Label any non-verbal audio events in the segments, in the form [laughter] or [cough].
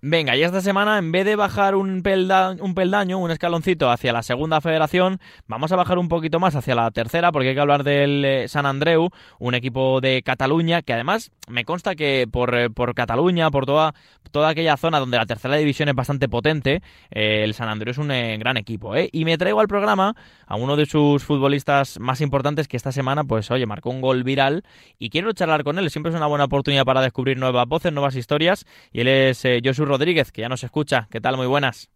Venga, y esta semana, en vez de bajar un, un peldaño, un escaloncito hacia la segunda federación, vamos a bajar un poquito más hacia la tercera, porque hay que hablar del eh, San Andreu, un equipo de Cataluña, que además me consta que por, eh, Cataluña, por toda, aquella zona donde la tercera división es bastante potente, eh, el San Andreu es un gran equipo. Y me traigo al programa a uno de sus futbolistas más importantes que esta semana, pues oye, marcó un gol viral y quiero charlar con él. Siempre es una buena oportunidad para descubrir nuevas voces, nuevas historias. Y él es Joshua Rodríguez, que ya nos escucha. ¿Qué tal? Muy buenas.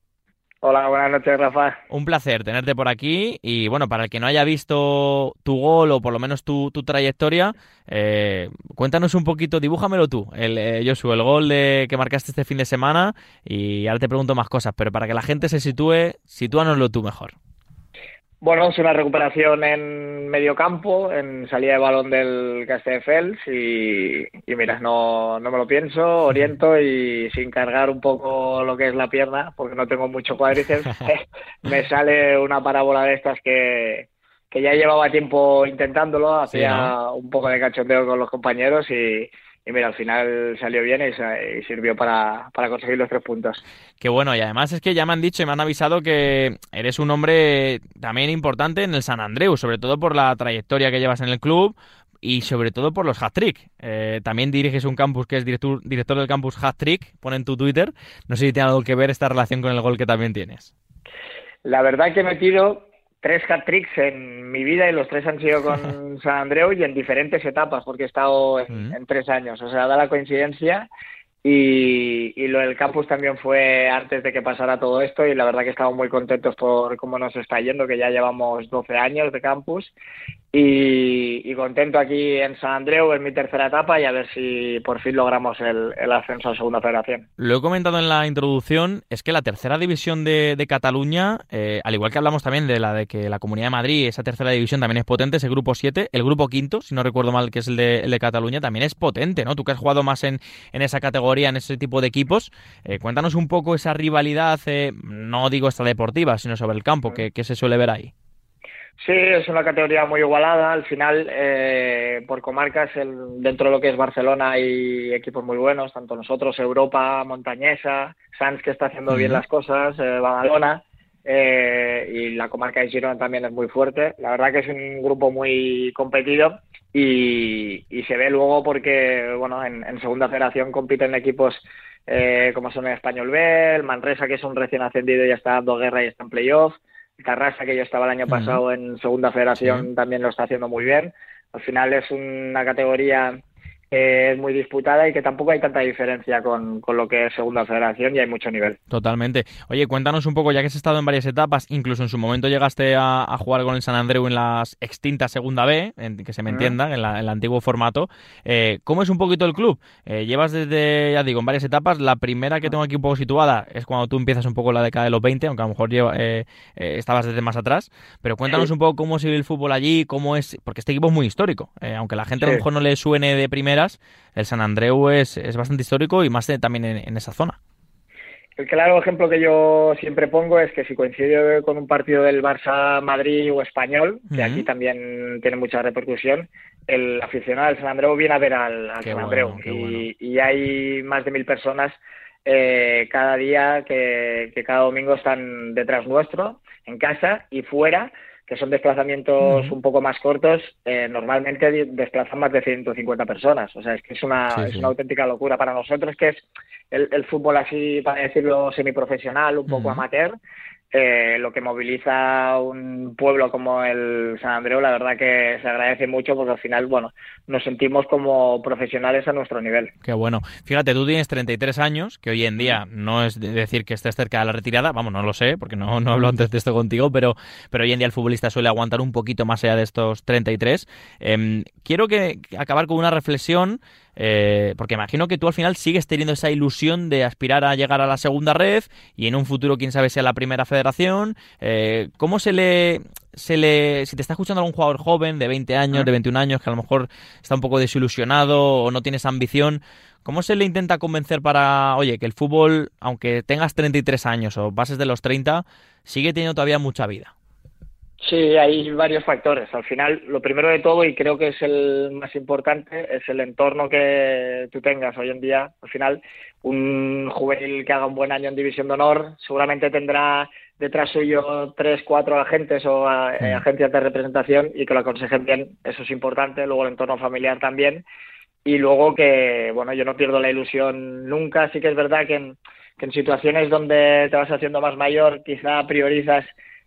Hola, buenas noches, Rafa. Un placer tenerte por aquí. Y bueno, para el que no haya visto tu gol o por lo menos tu, trayectoria, eh, cuéntanos un poquito, dibújamelo tú, el, eh, Josu, el gol de, que marcaste este fin de semana. Y ahora te pregunto más cosas, pero para que la gente se sitúe, sitúanoslo tú mejor. Bueno, es una recuperación en medio campo, en salida de balón del Castelldefels y, y mira, no, no me lo pienso, oriento y sin cargar un poco lo que es la pierna, porque no tengo mucho cuádriceps, [laughs] [laughs] me sale una parábola de estas que, que ya llevaba tiempo intentándolo, hacía un poco de cachondeo con los compañeros y, y mira, al final salió bien y, sirvió para, conseguir los tres puntos. Qué bueno, y además es que ya me han dicho y me han avisado que eres un hombre también importante en el San Andreu, sobre todo por la trayectoria que llevas en el club y sobre todo por los hat-trick. Eh, también diriges un campus que es director, director del campus hat-trick, pone en tu Twitter. No sé si tiene algo que ver esta relación con el gol que también tienes. La verdad que he metido tres hat-tricks en mi vida y los tres han sido con [laughs] San Andreu y en diferentes etapas porque he estado en, en tres años. O sea, da la coincidencia y, y, lo del campus también fue antes de que pasara todo esto y la verdad que estamos muy contentos por cómo nos está yendo, que ya llevamos 12 años de campus y, contento aquí en San Andreu en mi tercera etapa y a ver si por fin logramos el, ascenso a Segunda Federación. Lo he comentado en la introducción, es que la tercera división de, Cataluña, eh, al igual que hablamos también de la de que la Comunidad de Madrid, esa tercera división también es potente, ese grupo 7, el grupo quinto, si no recuerdo mal que es el de, Cataluña, también es potente, ¿no? Tú que has jugado más en, en esa categoría, en ese tipo de equipos, eh, cuéntanos un poco esa rivalidad, eh, no digo esta deportiva, sino sobre el campo, que, que se suele ver ahí. Sí, es una categoría muy igualada. Al final, eh, por comarcas, el, dentro de lo que es Barcelona hay equipos muy buenos, tanto nosotros, Europa, Montañesa, Sanz que está haciendo bien las cosas, eh, Badalona, eh, y la comarca de Girona también es muy fuerte. La verdad que es un grupo muy competido y, se ve luego porque, bueno, en, segunda federación compiten equipos como son el Español B, el Manresa, que es un recién ascendido y ya está dando guerra y está en playoff Carrasa, que yo estaba el año pasado en Segunda Federación, también lo está haciendo muy bien. Al final es una categoría es muy disputada y que tampoco hay tanta diferencia con, lo que es Segunda Federación y hay mucho nivel. Totalmente. Oye, cuéntanos un poco, ya que has estado en varias etapas, incluso en su momento llegaste a, jugar con el San Andreu en las extintas Segunda B, en, que se me entienda, en, el antiguo formato. Eh, ¿Cómo es un poquito el club? Eh, llevas desde, ya digo, en varias etapas. La primera que tengo aquí un poco situada es cuando tú empiezas un poco en la década de los 20, aunque a lo mejor lleva, eh, estabas desde más atrás. Pero cuéntanos un poco cómo sigue el fútbol allí, cómo es, porque este equipo es muy histórico. aunque la gente a lo mejor no le suene de primera el San Andreu es, es bastante histórico y más también en, esa zona. El claro ejemplo que yo siempre pongo es que si coincide con un partido del Barça Madrid o español, que aquí también tiene mucha repercusión, el aficionado del San Andreu viene a ver al, San Andreu. y, hay más de mil personas eh, cada día que, que, cada domingo están detrás nuestro, en casa y fuera, que son desplazamientos un poco más cortos, eh, normalmente desplazan más de 150 personas. O sea, es que es una, es una auténtica locura para nosotros, que es el, el fútbol así, para decirlo, semiprofesional, un poco amateur, eh, lo que moviliza un pueblo como el San Andreu, la verdad que se agradece mucho porque al final, bueno, nos sentimos como profesionales a nuestro nivel. Qué bueno. Fíjate, tú tienes 33 años, que hoy en día no es decir que estés cerca de la retirada, vamos, no lo sé, porque no, no hablo antes de esto contigo, pero, pero hoy en día el futbolista suele aguantar un poquito más allá de estos 33. Em, quiero que acabar con una reflexión eh, porque imagino que tú al final sigues teniendo esa ilusión de aspirar a llegar a la segunda red y en un futuro, quién sabe, sea la primera federación. Eh, ¿Cómo se le, se le. Si te está escuchando algún jugador joven de 20 años, de 21 años, que a lo mejor está un poco desilusionado o no tiene esa ambición, ¿cómo se le intenta convencer para, oye, que el fútbol, aunque tengas 33 años o pases de los 30, sigue teniendo todavía mucha vida? Sí, hay varios factores. Al final, lo primero de todo, y creo que es el más importante, es el entorno que tú tengas hoy en día. Al final, un juvenil que haga un buen año en División de Honor seguramente tendrá detrás suyo tres, cuatro agentes o eh, agencias de representación y que lo aconsejen bien. Eso es importante. Luego el entorno familiar también. Y luego que, bueno, yo no pierdo la ilusión nunca. Sí que es verdad que en, que en situaciones donde te vas haciendo más mayor, quizá priorizas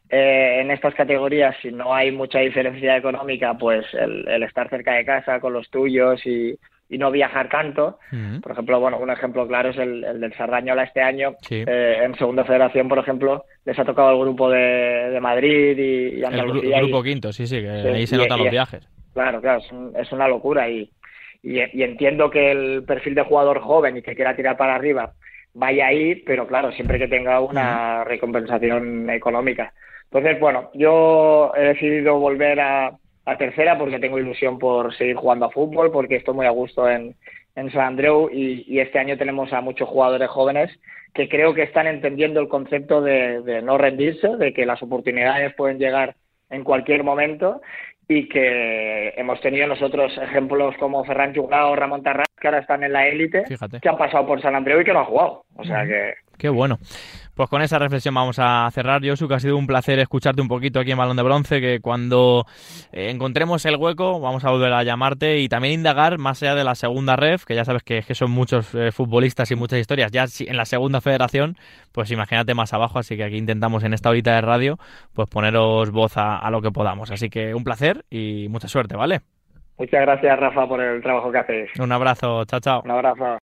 eh, en estas categorías, si no hay mucha diferencia económica, pues el, estar cerca de casa con los tuyos y, no viajar tanto. Por ejemplo, bueno, un ejemplo claro es el, del Sardañola este año. Eh, en Segunda Federación, por ejemplo, les ha tocado el grupo de, Madrid y, Andalucía. El, grupo quinto, sí, sí, que ahí se notan los viajes. Claro, claro, es, una locura y, y entiendo que el perfil de jugador joven y que quiera tirar para arriba vaya ahí, pero claro, siempre que tenga una recompensación económica. Entonces, bueno, yo he decidido volver a, tercera porque tengo ilusión por seguir jugando a fútbol, porque estoy muy a gusto en, en San Andreu y, este año tenemos a muchos jugadores jóvenes que creo que están entendiendo el concepto de, de no rendirse, de que las oportunidades pueden llegar en cualquier momento y que hemos tenido nosotros ejemplos como Ferran Jugado o Ramón Tarras que ahora están en la élite, que han pasado por San Andreu y que no han jugado. O sea que... Qué bueno. Pues con esa reflexión vamos a cerrar, Josu, que ha sido un placer escucharte un poquito aquí en Balón de Bronce, que cuando eh, encontremos el hueco vamos a volver a llamarte y también indagar más allá de la segunda ref, que ya sabes que, son muchos eh, futbolistas y muchas historias, ya en la segunda federación, pues imagínate más abajo, así que aquí intentamos en esta horita de radio pues poneros voz a, a lo que podamos. Así que un placer y mucha suerte, ¿vale? Muchas gracias, Rafa, por el trabajo que haces. Un abrazo, chao, chao. Un abrazo.